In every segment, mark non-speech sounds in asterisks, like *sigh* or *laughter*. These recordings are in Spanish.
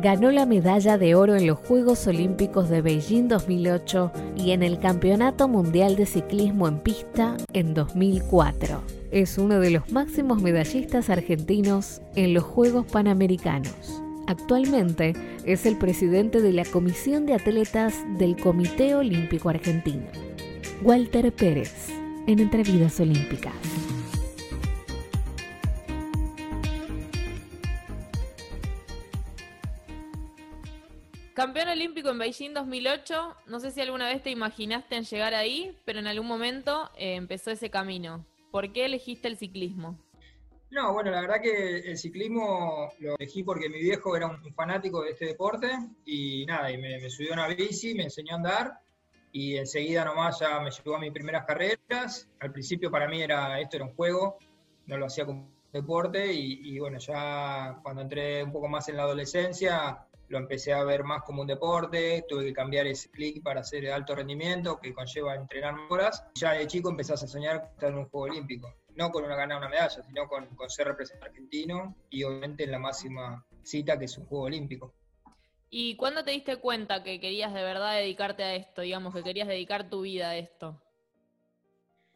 Ganó la medalla de oro en los Juegos Olímpicos de Beijing 2008 y en el Campeonato Mundial de Ciclismo en Pista en 2004. Es uno de los máximos medallistas argentinos en los Juegos Panamericanos. Actualmente es el presidente de la Comisión de Atletas del Comité Olímpico Argentino. Walter Pérez, en Entrevidas Olímpicas. Campeón olímpico en Beijing 2008, no sé si alguna vez te imaginaste en llegar ahí, pero en algún momento eh, empezó ese camino. ¿Por qué elegiste el ciclismo? No, bueno, la verdad que el ciclismo lo elegí porque mi viejo era un fanático de este deporte y nada, y me, subió a una bici, me enseñó a andar y enseguida nomás ya me llevó a mis primeras carreras. Al principio para mí era esto era un juego, no lo hacía como deporte y, y bueno, ya cuando entré un poco más en la adolescencia lo empecé a ver más como un deporte, tuve que cambiar ese clic para hacer alto rendimiento, que conlleva entrenar horas. Ya de chico empezás a soñar con estar en un Juego Olímpico, no con una ganar una medalla, sino con, ser representante argentino y obviamente en la máxima cita que es un Juego Olímpico. ¿Y cuándo te diste cuenta que querías de verdad dedicarte a esto, digamos, que querías dedicar tu vida a esto?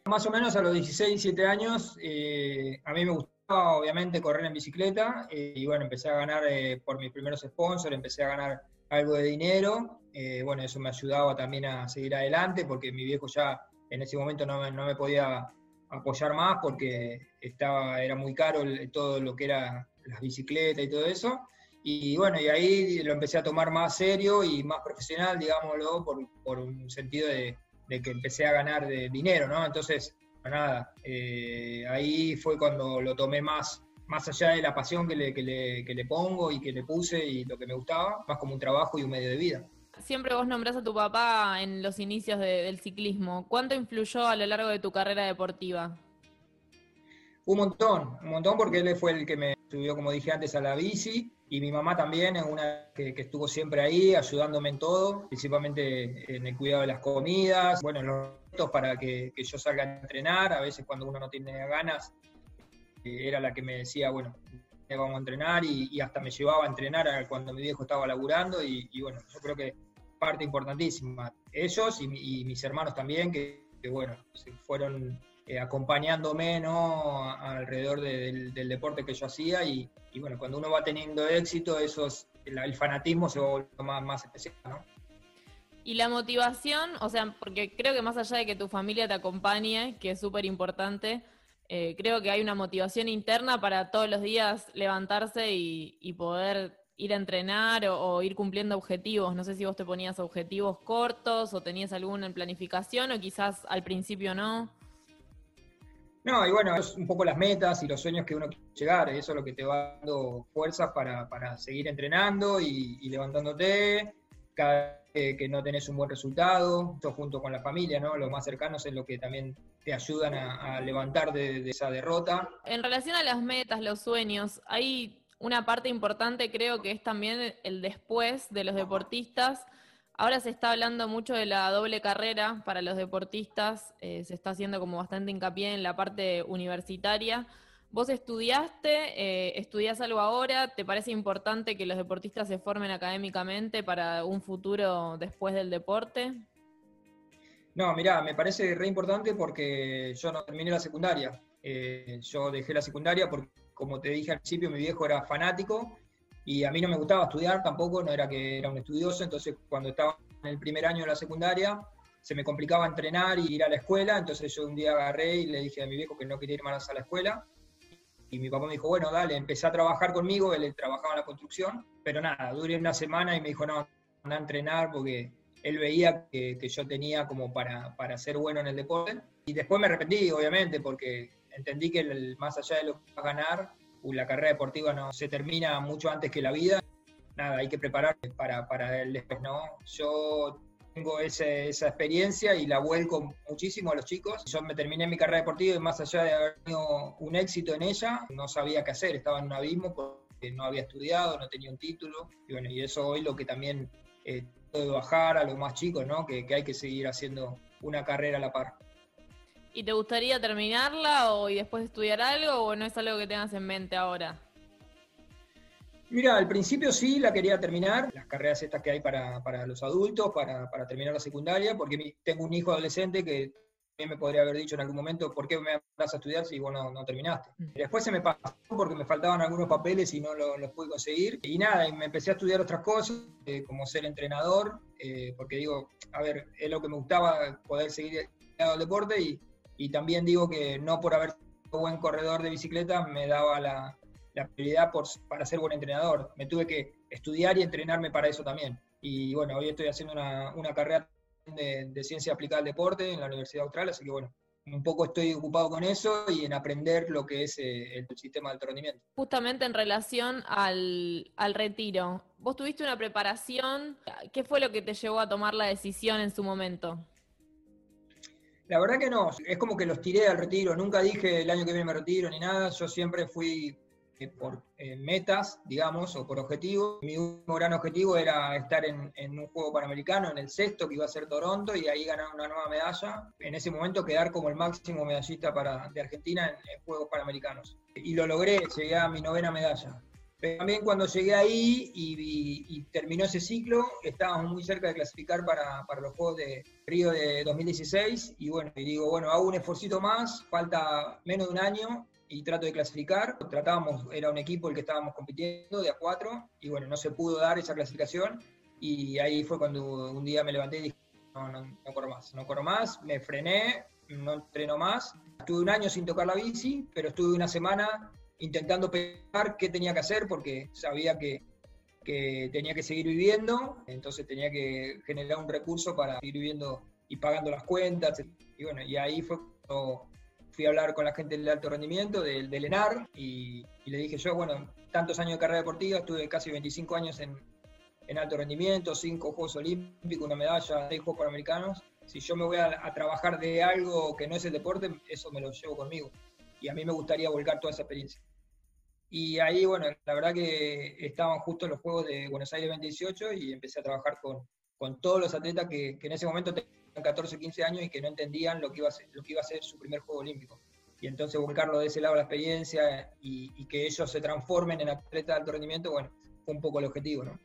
Más o menos a los 16, 17 años, eh, a mí me gustó obviamente correr en bicicleta eh, y bueno, empecé a ganar eh, por mis primeros sponsors, empecé a ganar algo de dinero. Eh, bueno, eso me ayudaba también a seguir adelante porque mi viejo ya en ese momento no, me podía apoyar más porque estaba, era muy caro todo lo que era las bicicletas y todo eso. Y bueno, y ahí lo empecé a tomar más serio y más profesional, digámoslo, por, por un sentido de, de que empecé a ganar de dinero, ¿no? Entonces, nada, eh, ahí fue cuando lo tomé más, más allá de la pasión que le, que, le, que le, pongo y que le puse y lo que me gustaba, más como un trabajo y un medio de vida. Siempre vos nombrás a tu papá en los inicios del ciclismo. ¿Cuánto influyó a lo largo de tu carrera deportiva? Un montón, un montón porque él fue el que me subió, como dije antes, a la bici y mi mamá también es una que, que, estuvo siempre ahí ayudándome en todo, principalmente en el cuidado de las comidas, bueno, en los para que, yo salga a entrenar. A veces cuando uno no tiene ganas, eh, era la que me decía, bueno, vamos a entrenar y, hasta me llevaba a entrenar cuando mi viejo estaba laburando y, bueno, yo creo que parte importantísima. Ellos y, mis hermanos también, que, bueno, se fueron eh, acompañándome alrededor del, deporte que yo hacía y, bueno, cuando uno va teniendo éxito, esos, el, fanatismo se va más, más especial, ¿no? Y la motivación, o sea, porque creo que más allá de que tu familia te acompañe, que es súper importante, eh, creo que hay una motivación interna para todos los días levantarse y, poder ir a entrenar o, ir cumpliendo objetivos. No sé si vos te ponías objetivos cortos o tenías alguna en planificación o quizás al principio no. No, y bueno, es un poco las metas y los sueños que uno quiere llegar, eso es lo que te va dando fuerzas para, seguir entrenando y, levantándote. Cada que no tenés un buen resultado, esto junto con la familia, ¿no? Los más cercanos es lo que también te ayudan a, levantar de, esa derrota. En relación a las metas, los sueños, hay una parte importante creo que es también el después de los deportistas. Ahora se está hablando mucho de la doble carrera para los deportistas, eh, se está haciendo como bastante hincapié en la parte universitaria. Vos estudiaste, eh, estudias algo ahora, ¿te parece importante que los deportistas se formen académicamente para un futuro después del deporte? No, mirá, me parece re importante porque yo no terminé la secundaria. Eh, yo dejé la secundaria porque, como te dije al principio, mi viejo era fanático y a mí no me gustaba estudiar tampoco, no era que era un estudioso, entonces cuando estaba en el primer año de la secundaria se me complicaba entrenar y ir a la escuela, entonces yo un día agarré y le dije a mi viejo que no quería ir más a la escuela y mi papá me dijo, bueno, dale, empecé a trabajar conmigo, él trabajaba en la construcción, pero nada, duré una semana y me dijo, no, anda a entrenar porque él veía que, yo tenía como para, para, ser bueno en el deporte. Y después me arrepentí, obviamente, porque entendí que el, más allá de lo que va a ganar, la carrera deportiva no se termina mucho antes que la vida. Nada, hay que prepararse para, para el después, ¿no? Yo tengo ese, esa experiencia y la vuelco muchísimo a los chicos. Yo me terminé mi carrera deportiva y más allá de haber tenido un éxito en ella, no sabía qué hacer, estaba en un abismo porque no había estudiado, no tenía un título. Y bueno, y eso hoy lo que también eh, bajar a los más chicos, ¿no? Que hay que seguir haciendo una carrera a la par. ¿Y te gustaría terminarla o y después estudiar algo o no es algo que tengas en mente ahora? Mira, al principio sí la quería terminar, las carreras estas que hay para, los adultos, para, terminar la secundaria, porque tengo un hijo adolescente que también me podría haber dicho en algún momento, ¿por qué me vas a estudiar si vos no, terminaste? Mm. Después se me pasó porque me faltaban algunos papeles y no los pude conseguir. Y nada, y me empecé a estudiar otras cosas, eh, como ser entrenador, eh, porque digo, a ver, es lo que me gustaba, poder seguir el deporte y, y también digo que no por haber sido buen corredor de bicicleta me daba la, la prioridad por, para ser buen entrenador. Me tuve que estudiar y entrenarme para eso también. Y bueno, hoy estoy haciendo una, una carrera de, de, ciencia aplicada al deporte en la Universidad Austral, así que bueno, un poco estoy ocupado con eso y en aprender lo que es eh, el sistema de alto rendimiento. Justamente en relación al, al, retiro, vos tuviste una preparación, ¿qué fue lo que te llevó a tomar la decisión en su momento? La verdad que no, es como que los tiré al retiro, nunca dije el año que viene me retiro ni nada, yo siempre fui por eh, metas, digamos, o por objetivos. Mi último gran objetivo era estar en, un juego panamericano, en el sexto, que iba a ser Toronto, y ahí ganar una nueva medalla. En ese momento quedar como el máximo medallista para, de Argentina en, Juegos Panamericanos. Y lo logré, llegué a mi novena medalla. Pero también cuando llegué ahí y, terminó ese ciclo, estábamos muy cerca de clasificar para, para, los Juegos de Río de 2016 y bueno, y digo, bueno, hago un esfuerzo más, falta menos de un año y trato de clasificar. Tratábamos, era un equipo el que estábamos compitiendo de a cuatro y bueno, no se pudo dar esa clasificación y ahí fue cuando un día me levanté y dije, no, no, no corro más, no corro más, me frené, no entreno más. Estuve un año sin tocar la bici, pero estuve una semana intentando pensar qué tenía que hacer porque sabía que, que tenía que seguir viviendo, entonces tenía que generar un recurso para seguir viviendo y pagando las cuentas. Y bueno, y ahí fue cuando fui a hablar con la gente del alto rendimiento, del, del ENAR, y, le dije yo, bueno, tantos años de carrera deportiva, estuve casi 25 años en, alto rendimiento, 5 Juegos Olímpicos, una medalla, 6 Juegos Panamericanos. Si yo me voy a, trabajar de algo que no es el deporte, eso me lo llevo conmigo. Y a mí me gustaría volcar toda esa experiencia. Y ahí, bueno, la verdad que estaban justo los Juegos de Buenos Aires 2018 y empecé a trabajar con, con todos los atletas que, que en ese momento 14, 15 años y que no entendían lo que iba a ser, lo que iba a ser su primer Juego Olímpico. Y entonces volcarlo de ese lado la experiencia y, que ellos se transformen en atletas de alto rendimiento, bueno, fue un poco el objetivo, ¿no?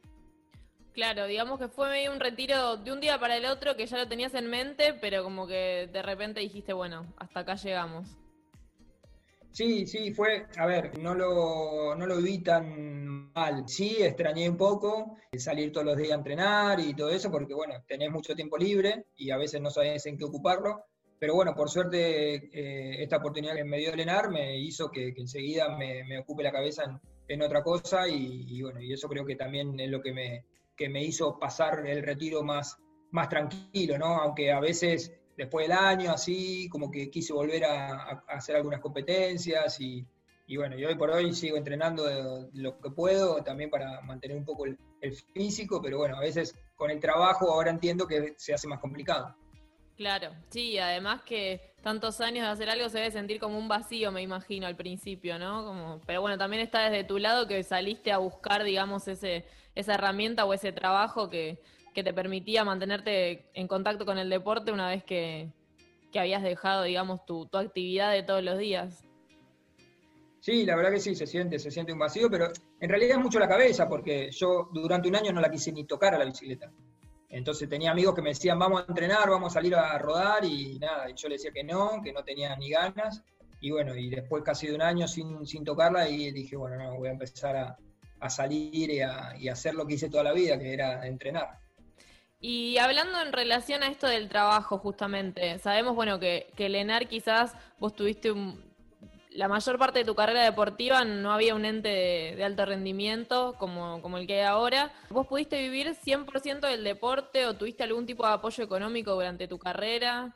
Claro, digamos que fue medio un retiro de un día para el otro que ya lo tenías en mente, pero como que de repente dijiste, bueno, hasta acá llegamos. Sí, sí, fue, a ver, no lo, no lo vi tan mal. Sí, extrañé un poco salir todos los días a entrenar y todo eso, porque bueno, tenés mucho tiempo libre y a veces no sabés en qué ocuparlo. Pero bueno, por suerte eh, esta oportunidad que me dio Lenar me hizo que, enseguida me, ocupe la cabeza en, otra cosa y, bueno, y eso creo que también es lo que me, que me hizo pasar el retiro más, más tranquilo, ¿no? Aunque a veces después del año, así, como que quise volver a, hacer algunas competencias y, bueno, y hoy por hoy sigo entrenando lo que puedo, también para mantener un poco el, físico, pero bueno, a veces con el trabajo ahora entiendo que se hace más complicado. Claro, sí, además que tantos años de hacer algo se debe sentir como un vacío, me imagino, al principio, ¿no? Como, pero bueno, también está desde tu lado que saliste a buscar, digamos, ese, esa herramienta o ese trabajo que, que te permitía mantenerte en contacto con el deporte una vez que, habías dejado, digamos, tu, actividad de todos los días. Sí, la verdad que sí, se siente, se siente un vacío, pero en realidad es mucho la cabeza, porque yo durante un año no la quise ni tocar a la bicicleta. Entonces tenía amigos que me decían, vamos a entrenar, vamos a salir a rodar, y nada, y yo le decía que no, que no tenía ni ganas. Y bueno, y después casi de un año sin, sin tocarla, y dije, bueno, no, voy a empezar a, salir y a, y a hacer lo que hice toda la vida, que era entrenar. Y hablando en relación a esto del trabajo, justamente, sabemos, bueno, que, que Lenar quizás vos tuviste la mayor parte de tu carrera deportiva no había un ente de, alto rendimiento como, como, el que hay ahora. ¿Vos pudiste vivir 100% del deporte o tuviste algún tipo de apoyo económico durante tu carrera?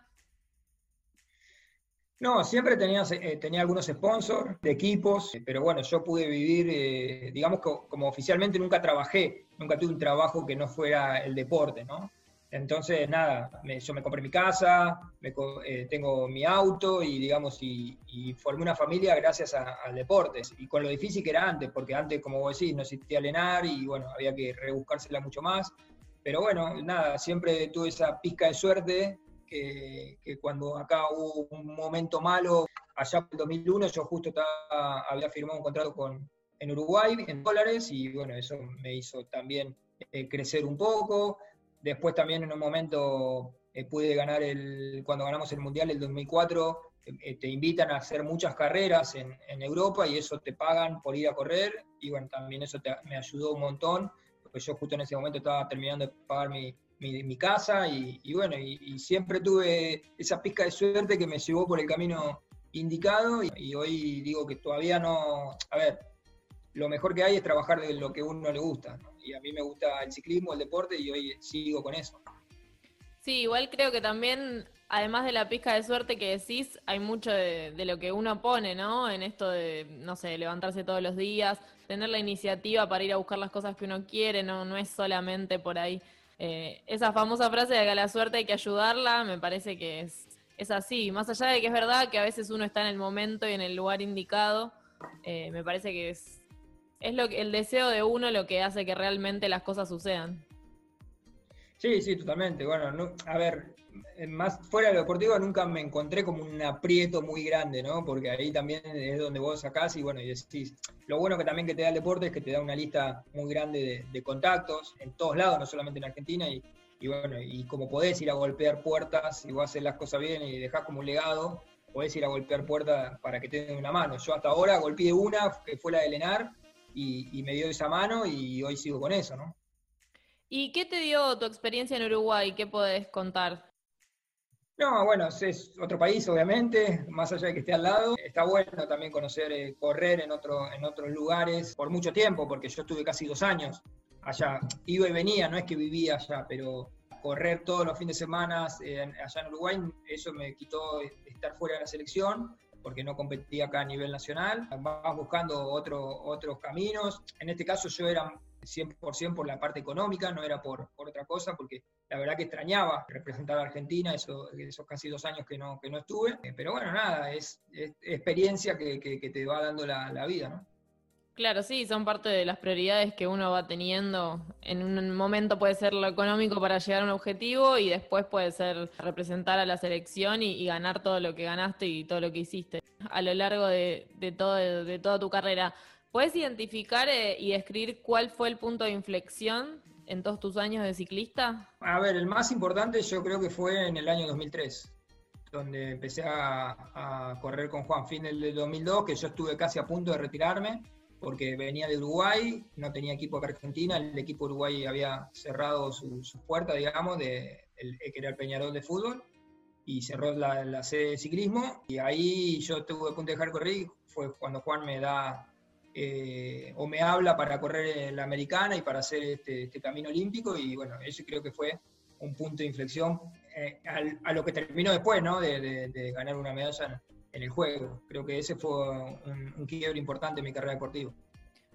No, siempre tenía, eh, tenía algunos sponsors de equipos, pero bueno, yo pude vivir, eh, digamos que como oficialmente nunca trabajé, nunca tuve un trabajo que no fuera el deporte, ¿no? Entonces, nada, yo me compré mi casa, eh, tengo mi auto y, digamos, y, formé una familia gracias al deporte. Y con lo difícil que era antes, porque antes, como vos decís, no existía Lenar y, bueno, había que rebuscársela mucho más. Pero bueno, nada, siempre tuve esa pizca de suerte que, cuando acá hubo un momento malo, allá por el 2001, yo justo había firmado un contrato con, en Uruguay en dólares y bueno, eso me hizo también eh, crecer un poco. Después también en un momento eh, pude ganar el, cuando ganamos el Mundial el 2004, eh, te invitan a hacer muchas carreras en, Europa y eso te pagan por ir a correr y bueno, también eso me ayudó un montón, porque yo justo en ese momento estaba terminando de pagar mi, mi, casa y, bueno, y, siempre tuve esa pizca de suerte que me llevó por el camino indicado y, hoy digo que todavía no, a ver, lo mejor que hay es trabajar de lo que uno le gusta y a mí me gusta el ciclismo, el deporte y hoy sigo con eso. Sí, igual creo que también, además de la pizca de suerte que decís, hay mucho de, de, lo que uno pone, ¿no? En esto de, no sé, levantarse todos los días, tener la iniciativa para ir a buscar las cosas que uno quiere, no, no es solamente por ahí eh, esa famosa frase de que a la suerte hay que ayudarla, me parece que es, es así. Más allá de que es verdad que a veces uno está en el momento y en el lugar indicado, eh, me parece que es, es lo que, el deseo de uno lo que hace que realmente las cosas sucedan. Sí, sí, totalmente. Bueno, a ver, más fuera de lo deportivo nunca me encontré como un aprieto muy grande, ¿no? Porque ahí también es donde vos sacás y bueno, y decís, lo bueno que también que te da el deporte es que te da una lista muy grande de, contactos en todos lados, no solamente en Argentina, y, bueno, y como podés ir a golpear puertas, y vos haces las cosas bien y dejás como un legado, podés ir a golpear puertas para que te den una mano. Yo hasta ahora golpeé una, que fue la de Lenar, y, y me dio esa mano y hoy sigo con eso, ¿no? ¿Y qué te dio tu experiencia en Uruguay? ¿Qué podés contar? No, bueno, es otro país, obviamente, más allá de que esté al lado. Está bueno también conocer, eh, correr en, otro, en otros lugares por mucho tiempo, porque yo estuve casi dos años allá. Iba y venía, no es que vivía allá, pero correr todos los fines de semana eh, allá en Uruguay, eso me quitó estar fuera de la selección, porque no competía acá a nivel nacional. Vas buscando otro, otros caminos. En este caso yo era 100% por la parte económica, no era por, otra cosa, porque la verdad que extrañaba representar a Argentina, eso, esos casi dos años que no, que no estuve, eh, pero bueno, nada, es, experiencia que, te va dando la, vida, ¿no? Claro, sí, son parte de las prioridades que uno va teniendo. En un momento puede ser lo económico para llegar a un objetivo y después puede ser representar a la selección y, ganar todo lo que ganaste y todo lo que hiciste a lo largo de, todo, de toda tu carrera. ¿Puedes identificar eh, y describir cuál fue el punto de inflexión en todos tus años de ciclista? A ver, el más importante yo creo que fue en el año 2003, donde empecé a, correr con Juan Fin del 2002, que yo estuve casi a punto de retirarme, porque venía de Uruguay, no tenía equipo acá Argentina, el equipo Uruguay había cerrado sus su puertas, digamos, de, el, que era el Peñarol de fútbol, y cerró la, la sede de ciclismo, y ahí yo estuve a punto de dejar correr, fue cuando Juan me da eh, o me habla para correr la americana y para hacer este, este, camino olímpico y bueno, eso creo que fue un punto de inflexión eh, a lo que terminó después, ¿no? De, ganar una medalla en, el juego. Creo que ese fue un, un quiebre importante en mi carrera deportiva.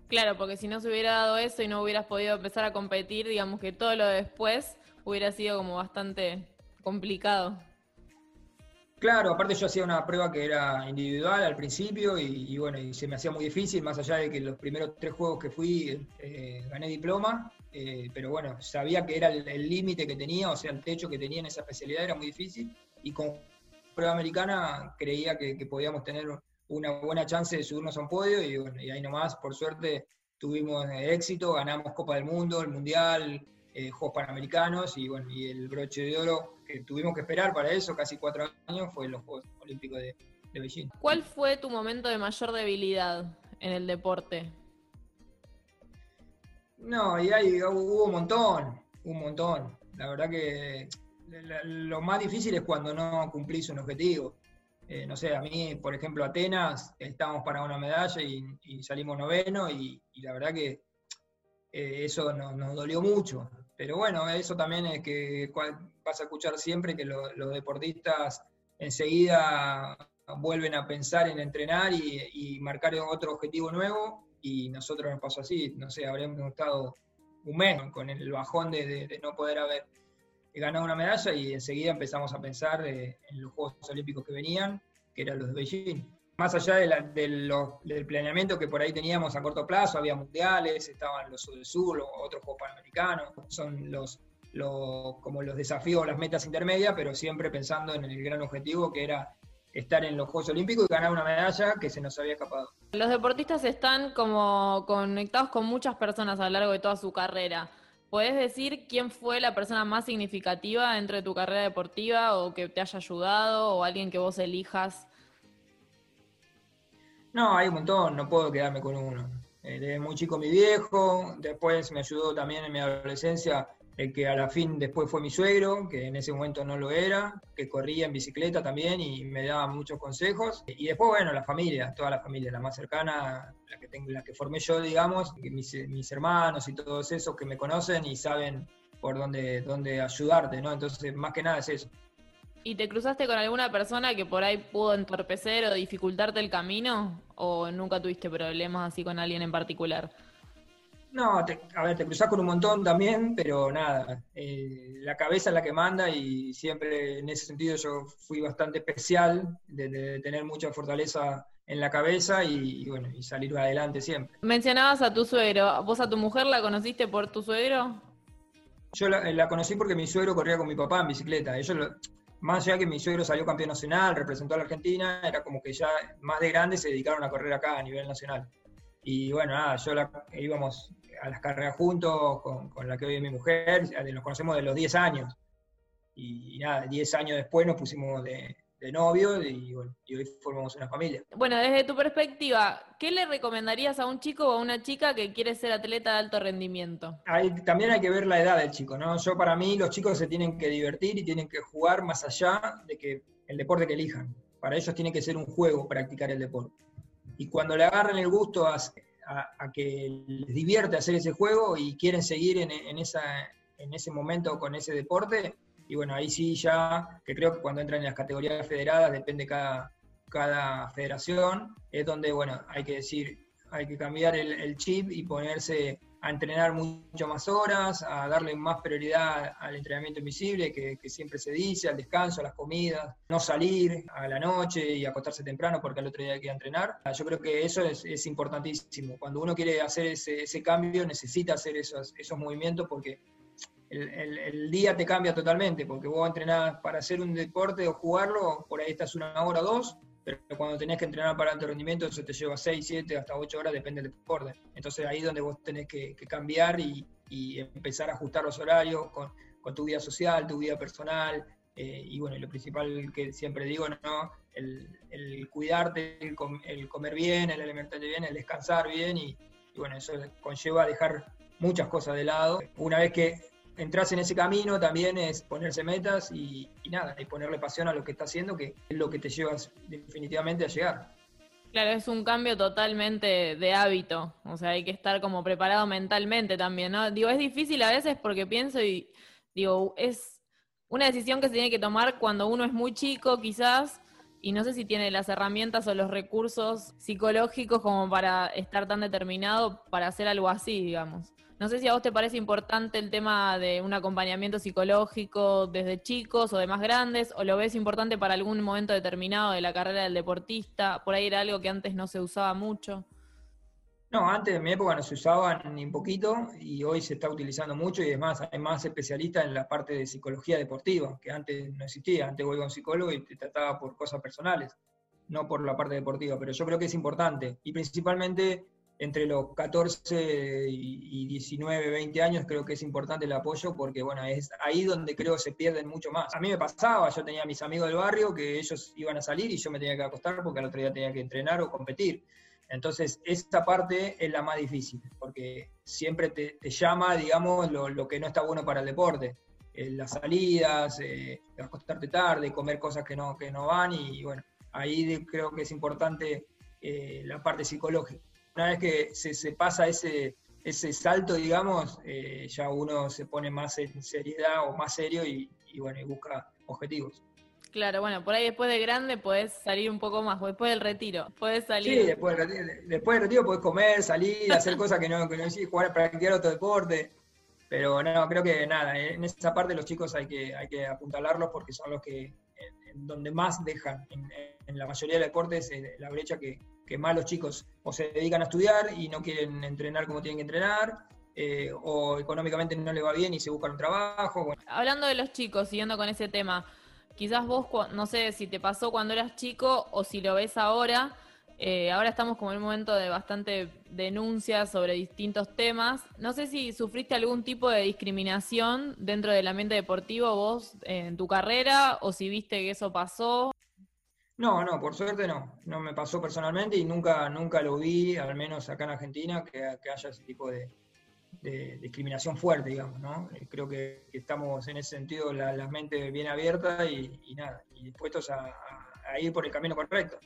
Claro, porque si no se hubiera dado eso y no hubieras podido empezar a competir, digamos que todo lo después hubiera sido como bastante complicado. Claro, aparte yo hacía una prueba que era individual al principio y, bueno, y se me hacía muy difícil, más allá de que los primeros tres juegos que fui eh, gané diploma, eh, pero bueno, sabía que era el límite que tenía, o sea, el techo que tenía en esa especialidad era muy difícil y con prueba americana creía que, podíamos tener una buena chance de subirnos a un podio y bueno, y ahí nomás, por suerte, tuvimos éxito, ganamos Copa del Mundo, el Mundial, eh, Juegos Panamericanos y bueno, y el broche de oro que tuvimos que esperar para eso, casi cuatro años, fue los Juegos Olímpicos de, Beijing. ¿Cuál fue tu momento de mayor debilidad en el deporte? No, y ahí hubo un montón, un montón. La verdad que lo más difícil es cuando no cumplís un objetivo. Eh, no sé, a mí, por ejemplo, Atenas, estábamos para una medalla y, salimos noveno y, la verdad que eh, eso nos, dolió mucho. Pero bueno, eso también es que vas a escuchar siempre que los deportistas enseguida vuelven a pensar en entrenar y, marcar otro objetivo nuevo y nosotros nos pasó así, no sé, habremos estado un mes con el bajón de, no poder haber ganado una medalla y enseguida empezamos a pensar eh, en los Juegos Olímpicos que venían, que eran los de Beijing más allá del planeamiento que por ahí teníamos a corto plazo, había mundiales, estaban los del sur, otros Juegos Panamericanos, son los, como los desafíos, las metas intermedias, pero siempre pensando en el gran objetivo que era estar en los Juegos Olímpicos y ganar una medalla que se nos había escapado. Los deportistas están como conectados con muchas personas a lo largo de toda su carrera. ¿Puedes decir quién fue la persona más significativa dentro de tu carrera deportiva o que te haya ayudado o alguien que vos elijas? No, hay un montón, no puedo quedarme con uno. Eh, desde muy chico mi viejo, después me ayudó también en mi adolescencia el que a la fin después fue mi suegro, que en ese momento no lo era, que corría en bicicleta también y me daba muchos consejos. Y después, bueno, la familia, toda la familia, la más cercana, la que, tengo, la que formé yo, digamos, mis, mis hermanos y todos esos que me conocen y saben por dónde, dónde ayudarte, ¿no? Entonces, más que nada es eso. ¿Y te cruzaste con alguna persona que por ahí pudo entorpecer o dificultarte el camino? ¿O nunca tuviste problemas así con alguien en particular? No, a ver, te cruzás con un montón también, pero nada, eh, la cabeza es la que manda y siempre en ese sentido yo fui bastante especial, de, tener mucha fortaleza en la cabeza y, bueno, y salir adelante siempre. Mencionabas a tu suegro, ¿vos a tu mujer la conociste por tu suegro? Yo la, conocí porque mi suegro corría con mi papá en bicicleta. Ellos, más allá que mi suegro salió campeón nacional, representó a la Argentina, era como que ya más de grande se dedicaron a correr acá a nivel nacional. Y bueno, nada, yo la, íbamos a las carreras juntos con, la que hoy es mi mujer, nos conocemos de los 10 años. Y, nada, 10 años después nos pusimos de, novio y, bueno, y hoy formamos una familia. Bueno, desde tu perspectiva, ¿qué le recomendarías a un chico o a una chica que quiere ser atleta de alto rendimiento? también hay que ver la edad del chico, ¿no? Yo para mí los chicos se tienen que divertir y tienen que jugar más allá de que el deporte que elijan. Para ellos tiene que ser un juego practicar el deporte. Y cuando le agarren el gusto a, a, que les divierte hacer ese juego y quieren seguir en, esa, en ese momento con ese deporte. Y bueno, ahí sí ya, que creo que cuando entran en las categorías federadas, depende cada, cada federación, es donde, bueno, hay que decir, hay que cambiar el chip y ponerse a entrenar mucho más horas, a darle más prioridad al entrenamiento invisible, que, siempre se dice, al descanso, a las comidas, no salir a la noche y acostarse temprano porque al otro día hay que entrenar. Yo creo que eso es, importantísimo. Cuando uno quiere hacer ese, cambio, necesita hacer esos, esos movimientos porque el, día te cambia totalmente, porque vos entrenás para hacer un deporte o jugarlo, por ahí estás una hora o dos, pero cuando tenés que entrenar para alto rendimiento, eso te lleva 6, 7, hasta 8 horas, depende del deporte. Entonces ahí es donde vos tenés que, cambiar y, empezar a ajustar los horarios con, tu vida social, tu vida personal, eh, y bueno, lo principal que siempre digo, ¿no? El, cuidarte, el, comer bien, el alimentarte bien, el descansar bien, y, y bueno, eso conlleva dejar muchas cosas de lado. Una vez que entras en ese camino también es ponerse metas y, nada, y ponerle pasión a lo que estás haciendo, que es lo que te llevas definitivamente a llegar. Claro, es un cambio totalmente de hábito, o sea, hay que estar como preparado mentalmente también, ¿no? Digo, es difícil a veces porque pienso y digo, es una decisión que se tiene que tomar cuando uno es muy chico quizás y no sé si tiene las herramientas o los recursos psicológicos como para estar tan determinado para hacer algo así, digamos. No sé si a vos te parece importante el tema de un acompañamiento psicológico desde chicos o de más grandes, o lo ves importante para algún momento determinado de la carrera del deportista. Por ahí era algo que antes no se usaba mucho. No, antes de mi época no se usaba ni un poquito y hoy se está utilizando mucho y además hay más especialistas en la parte de psicología deportiva, que antes no existía. Antes voy a un psicólogo y te trataba por cosas personales, no por la parte deportiva, pero yo creo que es importante y principalmente entre los 14 y 19, 20 años creo que es importante el apoyo porque, bueno, es ahí donde creo se pierden mucho más. A mí me pasaba, yo tenía mis amigos del barrio que ellos iban a salir y yo me tenía que acostar porque al otro día tenía que entrenar o competir. Entonces, esta parte es la más difícil, porque siempre te, llama, digamos, lo, que no está bueno para el deporte. Eh, las salidas, eh, acostarte tarde, comer cosas que no, que no van, y, bueno, ahí creo que es importante eh, la parte psicológica una vez que se, pasa ese, ese salto, digamos, eh, ya uno se pone más en seriedad o más serio y, bueno, y busca objetivos. Claro, bueno, por ahí después de grande puedes salir un poco más, después del retiro, puedes salir. Sí, después del retiro, después del retiro puedes comer, salir, *laughs* hacer cosas que no, que no jugar, practicar otro deporte. Pero no, creo que nada, en esa parte los chicos hay que, hay que apuntalarlos porque son los que donde más dejan en, en la mayoría de deportes eh, la brecha que, que más los chicos o se dedican a estudiar y no quieren entrenar como tienen que entrenar, eh, o económicamente no le va bien y se buscan un trabajo. Hablando de los chicos, siguiendo con ese tema, quizás vos, no sé si te pasó cuando eras chico o si lo ves ahora, eh, ahora estamos como en un momento de bastante denuncias sobre distintos temas. No sé si sufriste algún tipo de discriminación dentro del ambiente deportivo vos en tu carrera o si viste que eso pasó. No, no, por suerte no. No me pasó personalmente y nunca, nunca lo vi, al menos acá en Argentina, que, haya ese tipo de, discriminación fuerte, digamos, ¿no? Eh, creo que, estamos en ese sentido la, mente bien abierta y, nada, y dispuestos a ir por el camino correcto.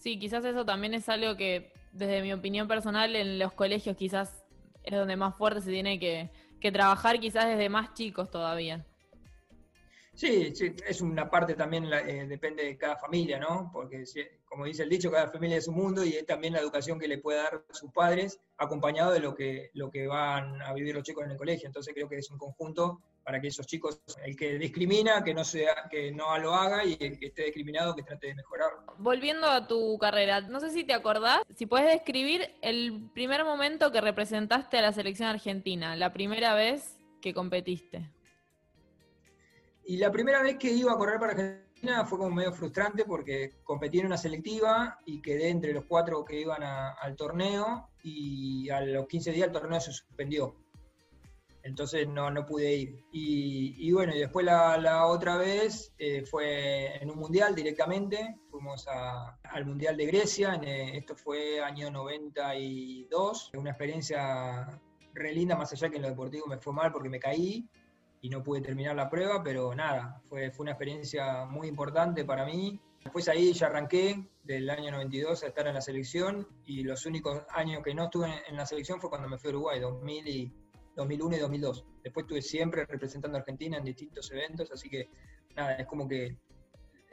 Sí, quizás eso también es algo que, desde mi opinión personal, en los colegios quizás es donde más fuerte se tiene que, trabajar, quizás desde más chicos todavía. Sí, sí, es una parte también, eh, depende de cada familia, ¿no? Porque, como dice el dicho, cada familia es un mundo y es también la educación que le puede dar sus padres, acompañado de lo que, lo que van a vivir los chicos en el colegio. Entonces creo que es un conjunto para que esos chicos, el que discrimina, que no sea, que no lo haga y el que esté discriminado, que trate de mejorarlo. Volviendo a tu carrera, no sé si te acordás, si puedes describir el primer momento que representaste a la selección argentina, la primera vez que competiste. Y la primera vez que iba a correr para Argentina fue como medio frustrante porque competí en una selectiva y quedé entre los cuatro que iban al torneo y a los 15 días el torneo se suspendió entonces no, no pude ir. Y, bueno, y después la, otra vez eh, fue en un mundial directamente, fuimos al Mundial de Grecia, eh, esto fue año 92, una experiencia re linda, más allá que en lo deportivo me fue mal porque me caí y no pude terminar la prueba, pero nada, fue, fue una experiencia muy importante para mí. Después ahí ya arranqué del año 92 a estar en la selección y los únicos años que no estuve en la selección fue cuando me fui a Uruguay, 2000 y 2001 y 2002. Después estuve siempre representando a Argentina en distintos eventos, así que nada, es como que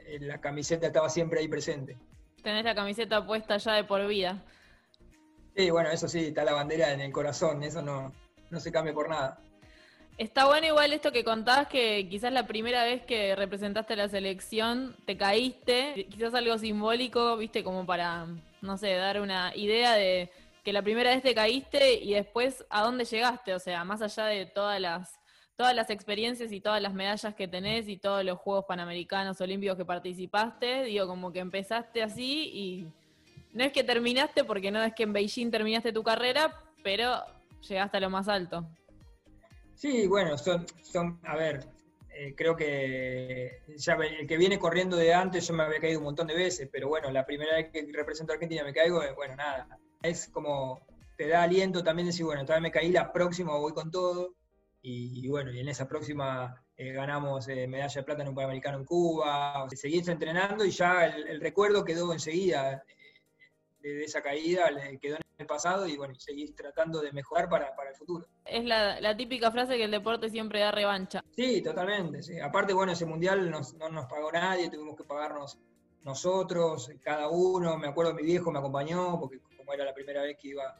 eh, la camiseta estaba siempre ahí presente. Tenés la camiseta puesta ya de por vida. Sí, bueno, eso sí, está la bandera en el corazón, eso no, no se cambia por nada. Está bueno igual esto que contabas que quizás la primera vez que representaste a la selección te caíste, quizás algo simbólico, viste, como para, no sé, dar una idea de que la primera vez te caíste y después a dónde llegaste, o sea, más allá de todas las todas las experiencias y todas las medallas que tenés y todos los Juegos Panamericanos, Olímpicos que participaste, digo, como que empezaste así y no es que terminaste, porque no es que en Beijing terminaste tu carrera, pero llegaste a lo más alto. Sí, bueno, son, son a ver, eh, creo que ya el que viene corriendo de antes yo me había caído un montón de veces, pero bueno, la primera vez que represento a Argentina me caigo, eh, bueno, nada, es como te da aliento también decir, bueno, todavía me caí, la próxima voy con todo. Y, bueno, y en esa próxima eh, ganamos eh, medalla de plata en un Panamericano en Cuba. seguís entrenando y ya el, recuerdo quedó enseguida eh, de, esa caída, quedó en el pasado y bueno, seguís tratando de mejorar para, el futuro. Es la, típica frase que el deporte siempre da revancha. Sí, totalmente. Sí. Aparte, bueno, ese mundial no nos pagó nadie, tuvimos que pagarnos nosotros, cada uno. Me acuerdo mi viejo me acompañó porque era la primera vez que iba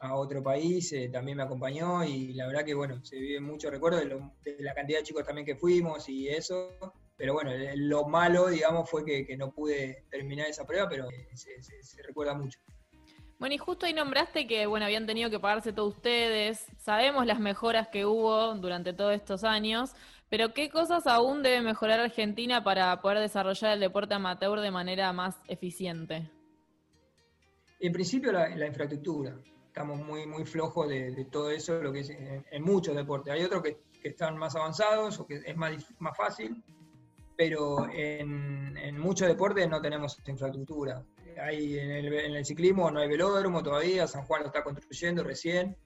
a otro país, eh, también me acompañó y la verdad que bueno, se vive mucho recuerdo de, la cantidad de chicos también que fuimos y eso, pero bueno, lo malo, digamos, fue que, no pude terminar esa prueba, pero eh, se, recuerda mucho. Bueno, y justo ahí nombraste que, bueno, habían tenido que pagarse todos ustedes, sabemos las mejoras que hubo durante todos estos años, pero ¿qué cosas aún debe mejorar Argentina para poder desarrollar el deporte amateur de manera más eficiente? En principio la, infraestructura. Estamos muy, muy flojos de, todo eso, lo que es en, muchos deportes. Hay otros que, están más avanzados o que es más, más fácil, pero en, en muchos deportes no tenemos infraestructura. Hay en el, en el ciclismo no hay velódromo todavía, San Juan lo está construyendo recién.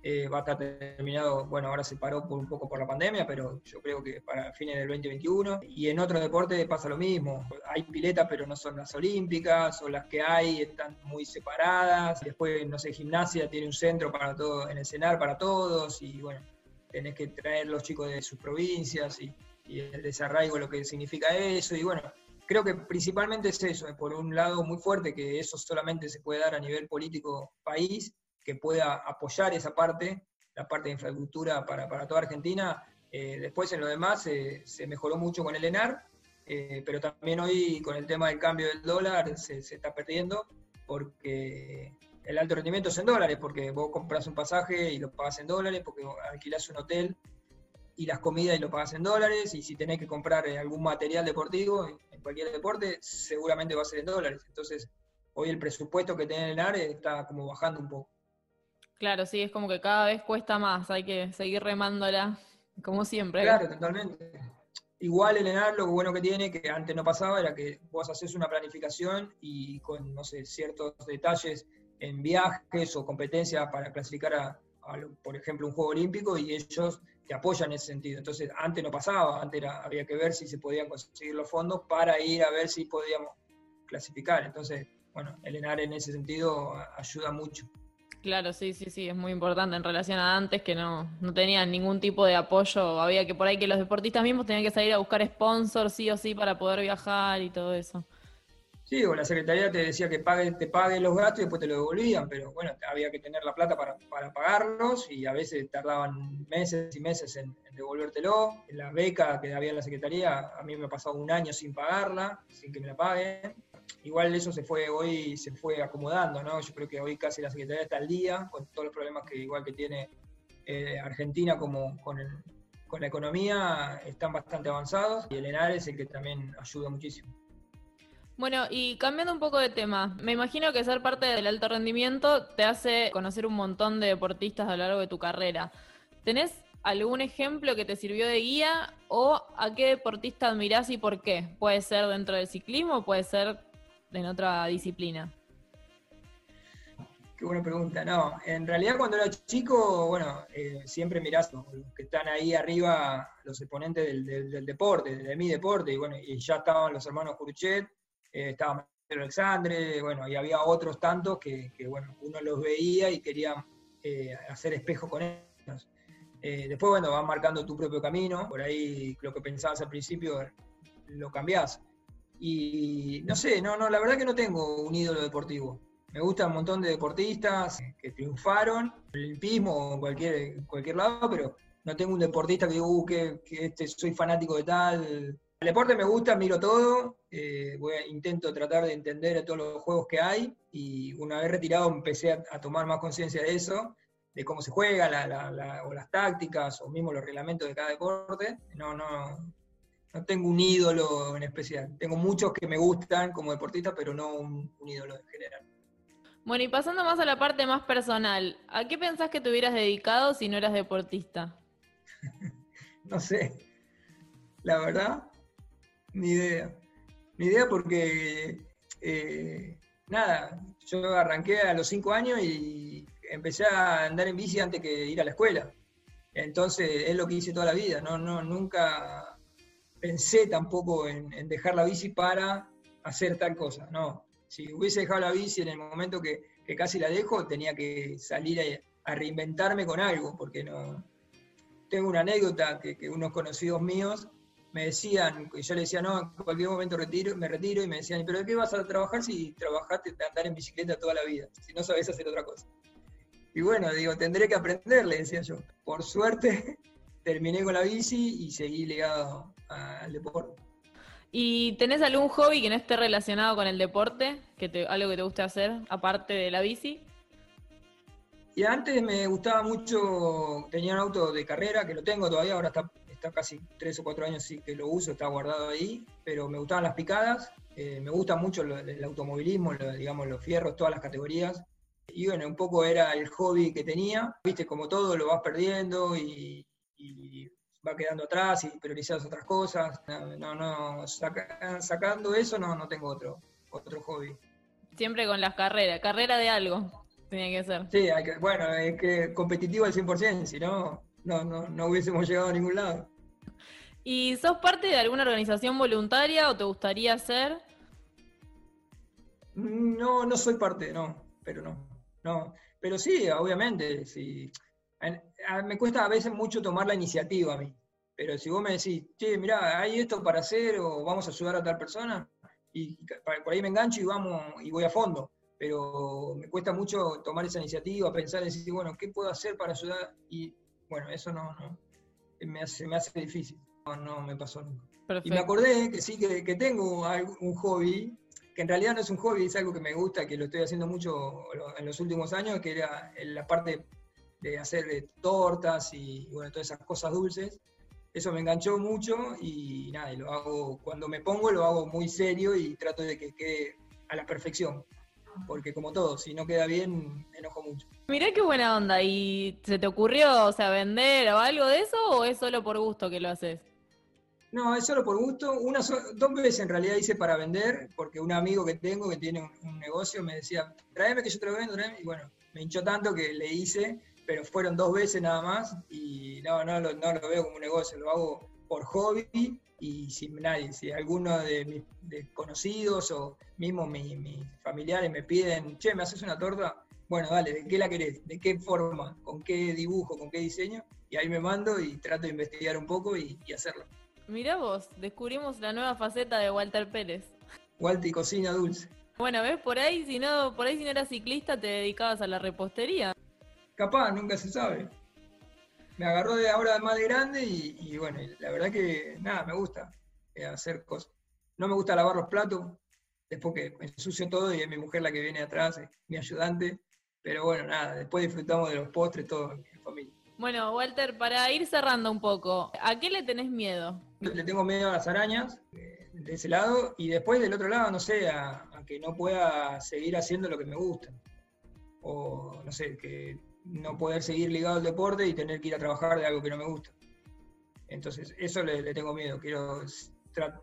Eh, va a estar terminado, bueno, ahora se paró por un poco por la pandemia, pero yo creo que para fines del 2021. Y en otros deportes pasa lo mismo. Hay piletas, pero no son las olímpicas, o las que hay están muy separadas. Después, no sé, gimnasia tiene un centro para todo, en el cenar para todos, y bueno, tenés que traer los chicos de sus provincias y, y el desarraigo, lo que significa eso. Y bueno, creo que principalmente es eso, por un lado muy fuerte, que eso solamente se puede dar a nivel político país, que pueda apoyar esa parte, la parte de infraestructura para, toda Argentina. Eh, después en lo demás se mejoró mucho con el ENAR, eh, pero también hoy con el tema del cambio del dólar se, está perdiendo porque el alto rendimiento es en dólares, porque vos compras un pasaje y lo pagas en dólares, porque alquilás un hotel y las comidas y lo pagas en dólares, y si tenés que comprar eh, algún material deportivo en cualquier deporte, seguramente va a ser en dólares. Entonces, hoy el presupuesto que tiene el ARE está como bajando un poco. Claro, sí, es como que cada vez cuesta más, hay que seguir remándola, como siempre. Claro, totalmente. Igual el ENAR lo bueno que tiene, que antes no pasaba, era que vos haces una planificación y con, no sé, ciertos detalles en viajes o competencias para clasificar a, por ejemplo, un juego olímpico y ellos te apoyan en ese sentido. Entonces, antes no pasaba, antes había que ver si se podían conseguir los fondos para ir a ver si podíamos clasificar. Entonces, bueno, el ENAR en ese sentido ayuda mucho. Claro, sí, sí, sí, es muy importante en relación a antes que no, no tenían ningún tipo de apoyo. Había que por ahí que los deportistas mismos tenían que salir a buscar sponsors sí o sí para poder viajar y todo eso. Sí, o la secretaría te decía que pague, te pague los gastos y después te lo devolvían, pero bueno, había que tener la plata para, para pagarlos y a veces tardaban meses y meses en, en, devolvértelo. La beca que había en la secretaría, a mí me ha pasado un año sin pagarla, sin que me la paguen igual eso se fue hoy se fue acomodando, ¿no? Yo creo que hoy casi la Secretaría está al día con todos los problemas que igual que tiene eh, Argentina como con, con la economía están bastante avanzados y el ENAR es el que también ayuda muchísimo. Bueno, y cambiando un poco de tema, me imagino que ser parte del alto rendimiento te hace conocer un montón de deportistas a lo largo de tu carrera. ¿Tenés algún ejemplo que te sirvió de guía o a qué deportista admirás y por qué? Puede ser dentro del ciclismo, puede ser en otra disciplina? Qué buena pregunta. No, en realidad cuando era chico, bueno, eh, siempre mirás los que están ahí arriba, los exponentes del, deporte, de mi deporte, y bueno, y ya estaban los hermanos Curuchet, eh, estaba Alexandre, bueno, y había otros tantos que, bueno, uno los veía y quería eh, hacer espejo con ellos. después, bueno, vas marcando tu propio camino, por ahí lo que pensabas al principio lo cambiás. Y no sé, no, no, la verdad que no tengo un ídolo deportivo. Me gustan un montón de deportistas que triunfaron, el olimpismo o en cualquier, cualquier lado, pero no tengo un deportista que digo, uh, que, este, soy fanático de tal. El deporte me gusta, miro todo, eh, voy intento tratar de entender todos los juegos que hay y una vez retirado empecé a, tomar más conciencia de eso, de cómo se juega, o las tácticas, o mismo los reglamentos de cada deporte. No, no, no tengo un ídolo en especial. Tengo muchos que me gustan como deportista, pero no un, ídolo en general. Bueno, y pasando más a la parte más personal, ¿a qué pensás que te hubieras dedicado si no eras deportista? *laughs* no sé. La verdad, ni idea. Ni idea porque, eh, nada, yo arranqué a los cinco años y empecé a andar en bici antes que ir a la escuela. Entonces es lo que hice toda la vida, no, no, nunca pensé tampoco en, dejar la bici para hacer tal cosa, no. Si hubiese dejado la bici en el momento que, casi la dejo, tenía que salir a, reinventarme con algo, porque no... Tengo una anécdota que, unos conocidos míos me decían, yo le decía, no, en cualquier momento me retiro, y me decían, ¿pero de qué vas a trabajar si trabajaste de andar en bicicleta toda la vida? Si no sabes hacer otra cosa. Y bueno, digo, tendré que aprender, le decía yo. Por suerte, *laughs* terminé con la bici y seguí ligado al deporte. ¿Y tenés algún hobby que no esté relacionado con el deporte? Que te, algo que te guste hacer, aparte de la bici? Y antes me gustaba mucho, tenía un auto de carrera, que lo tengo todavía, ahora está, está casi tres o cuatro años sí que lo uso, está guardado ahí, pero me gustaban las picadas, eh, me gusta mucho el, automovilismo, digamos los fierros, todas las categorías. Y bueno, un poco era el hobby que tenía, viste, como todo lo vas perdiendo y, y va quedando atrás y priorizas otras cosas. No, no, sacando eso no, no tengo otro, otro hobby. Siempre con las carreras, carrera de algo tenía que ser. Sí, bueno, es que competitivo al 100%, si no, no, no, no hubiésemos llegado a ningún lado. ¿Y sos parte de alguna organización voluntaria o te gustaría ser? No, no soy parte, no, pero no. no. Pero sí, obviamente, sí me cuesta a veces mucho tomar la iniciativa a mí. Pero si vos me decís, che, mirá, hay esto para hacer o vamos a ayudar a tal persona, y por ahí me engancho y vamos y voy a fondo. Pero me cuesta mucho tomar esa iniciativa, pensar, decir, bueno, ¿qué puedo hacer para ayudar? Y bueno, eso no, no me, hace, me hace difícil. No, no me pasó nunca. Y me acordé que sí, que, que tengo un hobby, que en realidad no es un hobby, es algo que me gusta, que lo estoy haciendo mucho en los últimos años, que era la parte de hacer tortas y bueno, todas esas cosas dulces. eso me enganchó mucho y nada, y lo hago, cuando me pongo lo hago muy serio y trato de que quede a la perfección. Porque como todo, si no queda bien, me enojo mucho. Mirá qué buena onda. ¿Y se te ocurrió, o sea, vender o algo de eso o es solo por gusto que lo haces? No, es solo por gusto. Una dos veces en realidad hice para vender, porque un amigo que tengo que tiene un, negocio me decía, tráeme que yo te lo vendo, tráeme. y bueno, me hinchó tanto que le hice, pero fueron dos veces nada más y no, no, lo, no lo veo como un negocio, lo hago por hobby y si nadie, si alguno de mis conocidos o mismo mis, familiares me piden, che, ¿me haces una torta? Bueno, dale, ¿de qué la querés? ¿De qué forma? ¿Con qué dibujo? ¿Con qué diseño? Y ahí me mando y trato de investigar un poco y, hacerlo. Mirá vos, descubrimos la nueva faceta de Walter Pérez. Walter cocina dulce. Bueno, ves, por ahí si no, por ahí si no eras ciclista te dedicabas a la repostería. Capaz, nunca se sabe me agarró de ahora más de grande y, bueno, la verdad que nada, me gusta eh, hacer cosas. No me gusta lavar los platos, después que me ensucio todo y es mi mujer la que viene atrás, mi ayudante. Pero bueno, nada, después disfrutamos de los postres, todo en familia. Bueno, Walter, para ir cerrando un poco, ¿a qué le tenés miedo? Le tengo miedo a las arañas, eh, de ese lado, y después del otro lado, no sé, a, a que no pueda seguir haciendo lo que me gusta. O, no sé, que no poder seguir ligado al deporte y tener que ir a trabajar de algo que no me gusta. Entonces, eso le, tengo miedo. Quiero,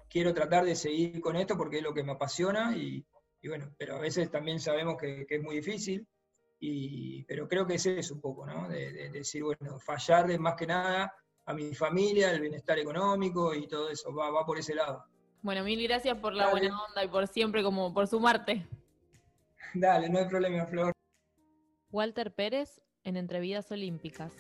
quiero tratar de seguir con esto porque es lo que me apasiona y, bueno, pero a veces también sabemos que, es muy difícil. Y, pero creo que ese es un poco, ¿no? De, decir, bueno, fallar más que nada a mi familia, el bienestar económico y todo eso, va, va por ese lado. Bueno, mil gracias por la buena onda y por siempre como por sumarte. Dale, no hay problema, Flor. Walter Pérez en Entrevidas Olímpicas.